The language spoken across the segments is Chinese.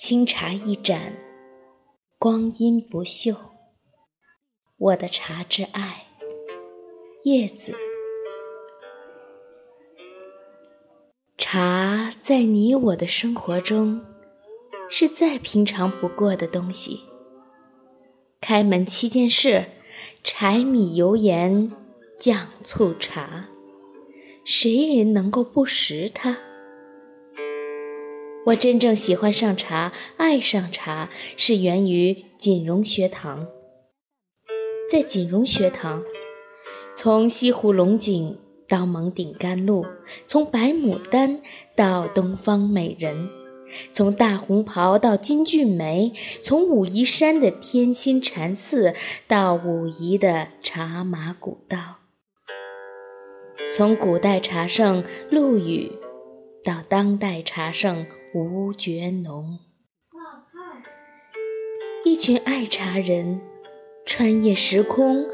清茶一盏，光阴不朽。我的茶之爱，叶子。茶在你我的生活中，是再平常不过的东西。开门七件事：柴米油盐酱醋茶，谁人能够不识它？我真正喜欢上茶，爱上茶，是源于锦荣学堂。在锦荣学堂，从西湖龙井到蒙顶甘露，从白牡丹到东方美人，从大红袍到金骏眉，从武夷山的天心禅寺到武夷的茶马古道，从古代茶圣陆羽到当代茶圣。吴觉浓，一群爱茶人穿越时空，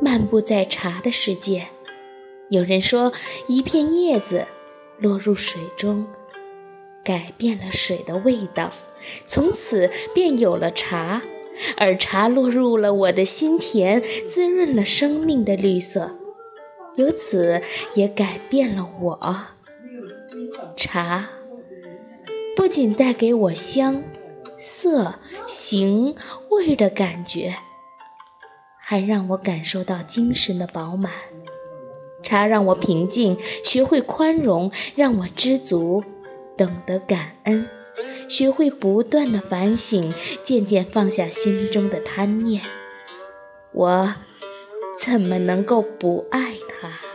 漫步在茶的世界。有人说，一片叶子落入水中，改变了水的味道，从此便有了茶；而茶落入了我的心田，滋润了生命的绿色，由此也改变了我。茶。不仅带给我香、色、形、味的感觉，还让我感受到精神的饱满。茶让我平静，学会宽容，让我知足，懂得感恩，学会不断的反省，渐渐放下心中的贪念。我怎么能够不爱它？